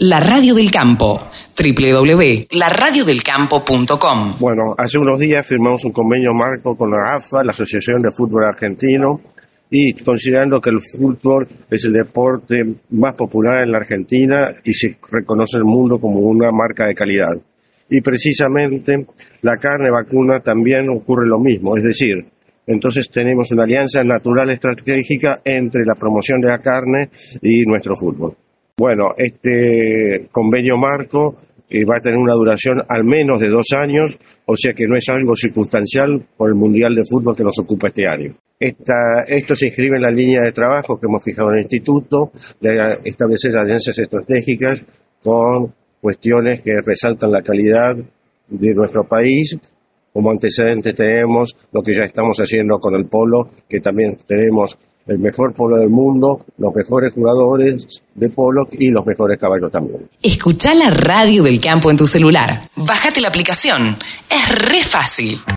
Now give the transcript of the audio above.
La Radio del Campo www.laradiodelcampo.com Bueno, hace unos días firmamos un convenio marco con la AFA, la Asociación de Fútbol Argentino, y considerando que el fútbol es el deporte más popular en la Argentina y se reconoce el mundo como una marca de calidad. Y precisamente la carne vacuna también ocurre lo mismo, es decir, entonces tenemos una alianza natural estratégica entre la promoción de la carne y nuestro fútbol. Bueno, este convenio marco eh, va a tener una duración al menos de dos años, o sea que no es algo circunstancial por el Mundial de Fútbol que nos ocupa este año. esto se inscribe en la línea de trabajo que hemos fijado en el Instituto de establecer alianzas estratégicas con cuestiones que resaltan la calidad de nuestro país. Como antecedente tenemos lo que ya estamos haciendo con el polo, que también tenemos el mejor polo del mundo, los mejores jugadores de polo y los mejores caballos también. Escucha la radio del campo en tu celular. Bájate la aplicación. Es re fácil.